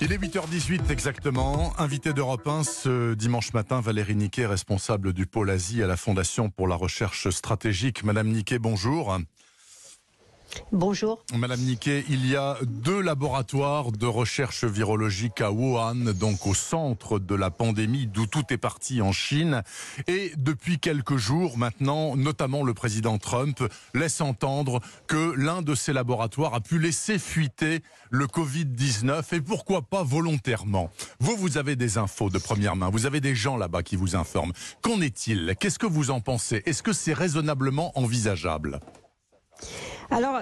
Il est 8h18 exactement. Invité d'Europe 1 ce dimanche matin, Valérie Niquet, responsable du pôle Asie à la Fondation pour la recherche stratégique. Madame Niquet, bonjour. Bonjour. Madame Niquet, il y a deux laboratoires de recherche virologique à Wuhan, donc au centre de la pandémie, d'où tout est parti en Chine. Et depuis quelques jours maintenant, notamment le président Trump laisse entendre que l'un de ces laboratoires a pu laisser fuiter le Covid-19 et pourquoi pas volontairement. Vous, vous avez des infos de première main, vous avez des gens là-bas qui vous informent. Qu'en est-il? Qu'est-ce que vous en pensez? Est-ce que c'est raisonnablement envisageable? Alors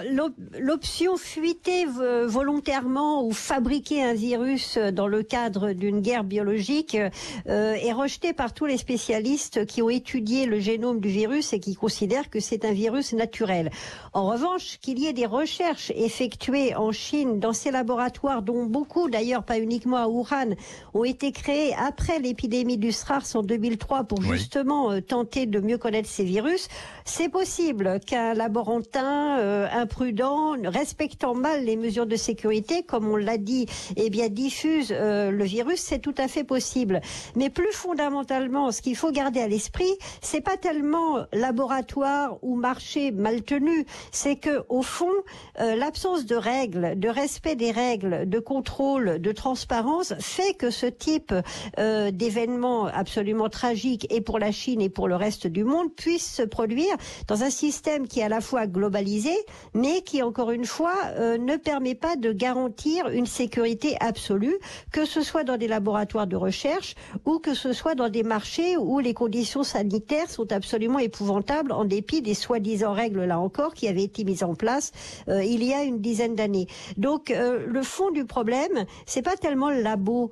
l'option fuiter volontairement ou fabriquer un virus dans le cadre d'une guerre biologique euh, est rejetée par tous les spécialistes qui ont étudié le génome du virus et qui considèrent que c'est un virus naturel. En revanche, qu'il y ait des recherches effectuées en Chine dans ces laboratoires, dont beaucoup d'ailleurs pas uniquement à Wuhan, ont été créés après l'épidémie du SRAS en 2003 pour justement euh, tenter de mieux connaître ces virus, c'est possible qu'un laborantin euh, euh, imprudent, respectant mal les mesures de sécurité, comme on l'a dit, eh bien diffuse euh, le virus, c'est tout à fait possible. Mais plus fondamentalement, ce qu'il faut garder à l'esprit, c'est pas tellement laboratoire ou marché mal tenu, c'est que au fond, euh, l'absence de règles, de respect des règles, de contrôle, de transparence fait que ce type d'événement absolument tragique et pour la Chine et pour le reste du monde puisse se produire dans un système qui est à la fois globalisé, mais qui, encore une fois, euh, ne permet pas de garantir une sécurité absolue, que ce soit dans des laboratoires de recherche ou que ce soit dans des marchés où les conditions sanitaires sont absolument épouvantables en dépit des soi-disant règles, là encore, qui avaient été mises en place euh, il y a une dizaine d'années. Donc, euh, le fond du problème, c'est pas tellement le labo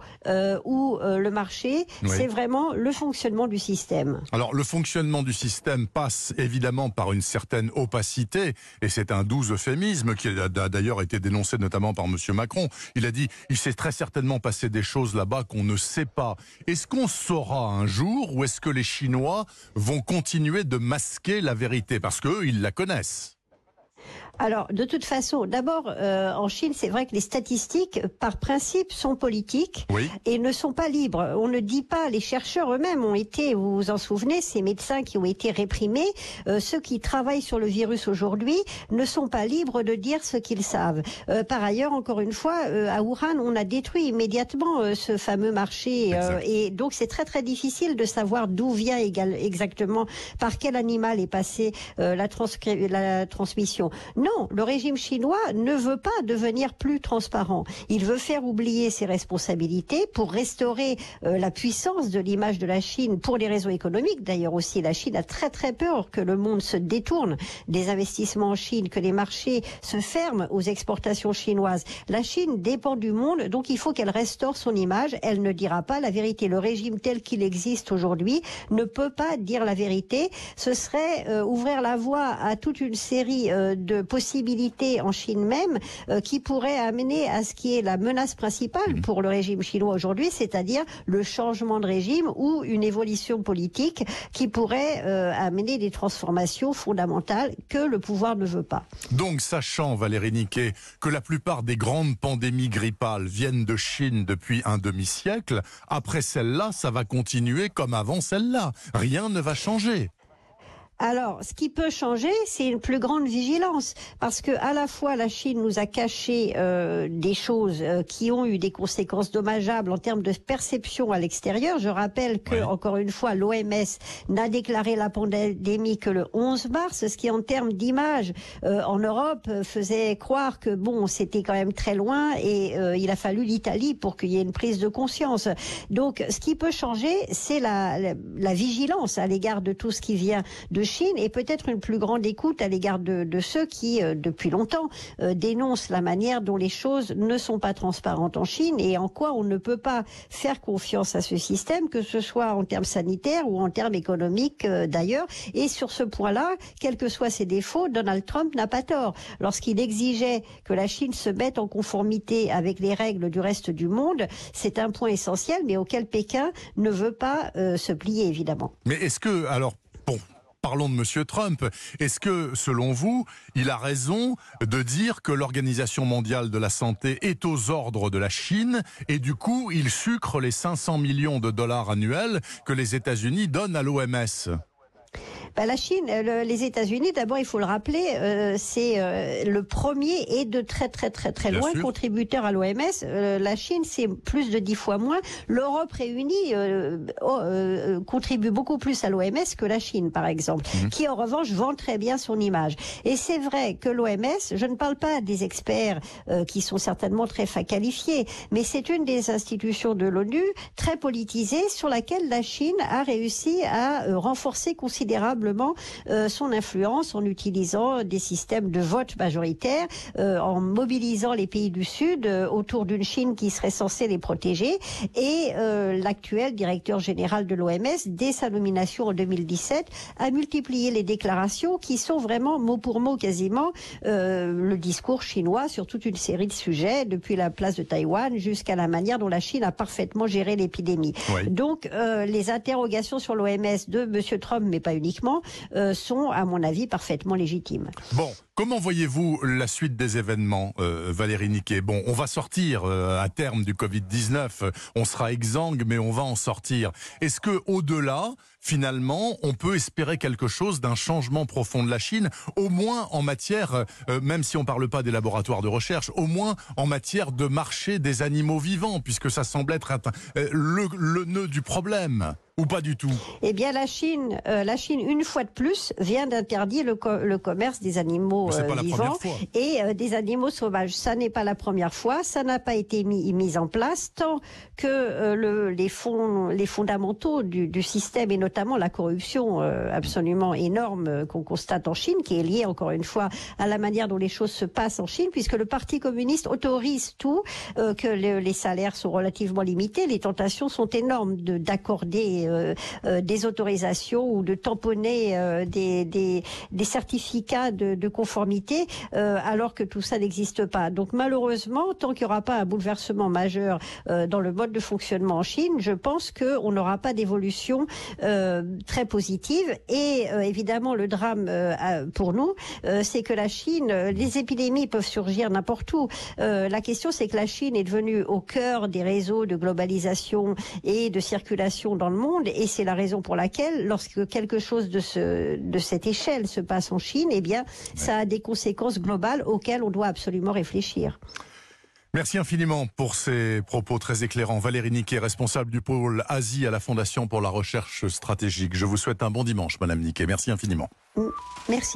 ou le marché, c'est vraiment le fonctionnement du système. Alors, le fonctionnement du système passe évidemment par une certaine opacité, et c'est un doux euphémisme qui a d'ailleurs été dénoncé notamment par M. Macron. Il a dit il s'est très certainement passé des choses là-bas qu'on ne sait pas. Est-ce qu'on saura un jour ou est-ce que les Chinois vont continuer de masquer la vérité? Parce qu'eux, ils la connaissent alors, de toute façon, d'abord, euh, en Chine, c'est vrai que les statistiques, par principe, sont politiques et ne sont pas libres. On ne dit pas, les chercheurs eux-mêmes ont été, vous vous en souvenez, ces médecins qui ont été réprimés, euh, ceux qui travaillent sur le virus aujourd'hui ne sont pas libres de dire ce qu'ils savent. Euh, par ailleurs, encore une fois, à Wuhan, on a détruit immédiatement ce fameux marché et donc c'est très très difficile de savoir d'où vient exactement, par quel animal est passée la, la transmission. Non, le régime chinois ne veut pas devenir plus transparent. Il veut faire oublier ses responsabilités pour restaurer euh, la puissance de l'image de la Chine pour les raisons économiques. D'ailleurs aussi, la Chine a très très peur que le monde se détourne des investissements en Chine, que les marchés se ferment aux exportations chinoises. La Chine dépend du monde, donc il faut qu'elle restaure son image. Elle ne dira pas la vérité. Le régime tel qu'il existe aujourd'hui ne peut pas dire la vérité. Ce serait euh, ouvrir la voie à toute une série euh, de possibilités en Chine même euh, qui pourraient amener à ce qui est la menace principale mhm. pour le régime chinois aujourd'hui, c'est-à-dire le changement de régime ou une évolution politique qui pourrait euh, amener des transformations fondamentales que le pouvoir ne veut pas. Donc, sachant, Valérie Niquet, que la plupart des grandes pandémies grippales viennent de Chine depuis un demi-siècle, après celle-là, ça va continuer comme avant celle-là. Rien ne va changer. Alors, ce qui peut changer, c'est une plus grande vigilance, parce que à la fois la Chine nous a caché euh, des choses euh, qui ont eu des conséquences dommageables en termes de perception à l'extérieur. Je rappelle que, encore une fois, l'OMS n'a déclaré la pandémie que le 11 mars, ce qui, en termes d'image euh, en Europe, faisait croire que bon, c'était quand même très loin, et il a fallu l'Italie pour qu'il y ait une prise de conscience. Donc, ce qui peut changer, c'est la, la, la vigilance à l'égard de tout ce qui vient de Chine et peut-être une plus grande écoute à l'égard de, ceux qui, euh, depuis longtemps, euh, dénoncent la manière dont les choses ne sont pas transparentes en Chine et en quoi on ne peut pas faire confiance à ce système, que ce soit en termes sanitaires ou en termes économiques euh, d'ailleurs. Et sur ce point-là, quels que soient ses défauts, Donald Trump n'a pas tort. Lorsqu'il exigeait que la Chine se mette en conformité avec les règles du reste du monde, c'est un point essentiel, mais auquel Pékin ne veut pas se plier, évidemment. Mais est-ce que, alors, bon, parlons de Monsieur Trump. Est-ce que, selon vous, il a raison de dire que l'Organisation mondiale de la santé est aux ordres de la Chine et du coup, il sucre les 500 millions de dollars annuels que les États-Unis donnent à l'OMS bah, la Chine, euh, les États-Unis, d'abord, il faut le rappeler, euh, c'est euh, le premier et de très très très très loin contributeur à l'OMS. la Chine, c'est plus de dix fois moins. L'Europe réunie oh, contribue beaucoup plus à l'OMS que la Chine, par exemple, mhm. qui en revanche vend très bien son image. Et c'est vrai que l'OMS, je ne parle pas des experts qui sont certainement très qualifiés, mais c'est une des institutions de l'ONU très politisée sur laquelle la Chine a réussi à renforcer considérablement euh, son influence en utilisant des systèmes de vote majoritaire, euh, en mobilisant les pays du Sud euh, autour d'une Chine qui serait censée les protéger. Et l'actuel directeur général de l'OMS, dès sa nomination en 2017, a multiplié les déclarations qui sont vraiment mot pour mot quasiment le discours chinois sur toute une série de sujets, depuis la place de Taïwan jusqu'à la manière dont la Chine a parfaitement géré l'épidémie. Donc les interrogations sur l'OMS de M. Trump, mais pas uniquement, euh, sont, à mon avis, parfaitement légitimes. Bon, comment voyez-vous la suite des événements, euh, Valérie Niquet? Bon, on va sortir euh, à terme du Covid-19, on sera exsangue, mais on va en sortir. Est-ce que, au-delà, finalement, on peut espérer quelque chose d'un changement profond de la Chine, au moins en matière, même si on ne parle pas des laboratoires de recherche, au moins en matière de marché des animaux vivants, puisque ça semble être le, le nœud du problème ou pas du tout? Eh bien, la Chine, euh, la Chine, une fois de plus, vient d'interdire le, le, commerce des animaux euh, vivants et euh, des animaux sauvages. Ça n'est pas la première fois. Ça n'a pas été mis, mis, en place tant que le, les, fonds, les fondamentaux du, du, système et notamment la corruption absolument énorme qu'on constate en Chine, qui est liée encore une fois à la manière dont les choses se passent en Chine, puisque le Parti communiste autorise tout, que les salaires sont relativement limités, les tentations sont énormes d'accorder euh, euh, des autorisations ou de tamponner euh, des, des, des, certificats de, de conformité alors que tout ça n'existe pas. Donc malheureusement, tant qu'il n'y aura pas un bouleversement majeur dans le mode de fonctionnement en Chine, je pense qu'on n'aura pas d'évolution très positive. Et évidemment, le drame pour nous, c'est que la Chine, les épidémies peuvent surgir n'importe où. la question, c'est que la Chine est devenue au cœur des réseaux de globalisation et de circulation dans le monde et c'est la raison pour laquelle, lorsque quelque chose de, ce, de cette échelle se passe en Chine, eh bien, ça a des conséquences globales auxquelles on doit absolument réfléchir. Merci infiniment pour ces propos très éclairants. Valérie Niquet, responsable du pôle Asie à la Fondation pour la recherche stratégique. Je vous souhaite un bon dimanche, Madame Niquet. Merci infiniment. Merci.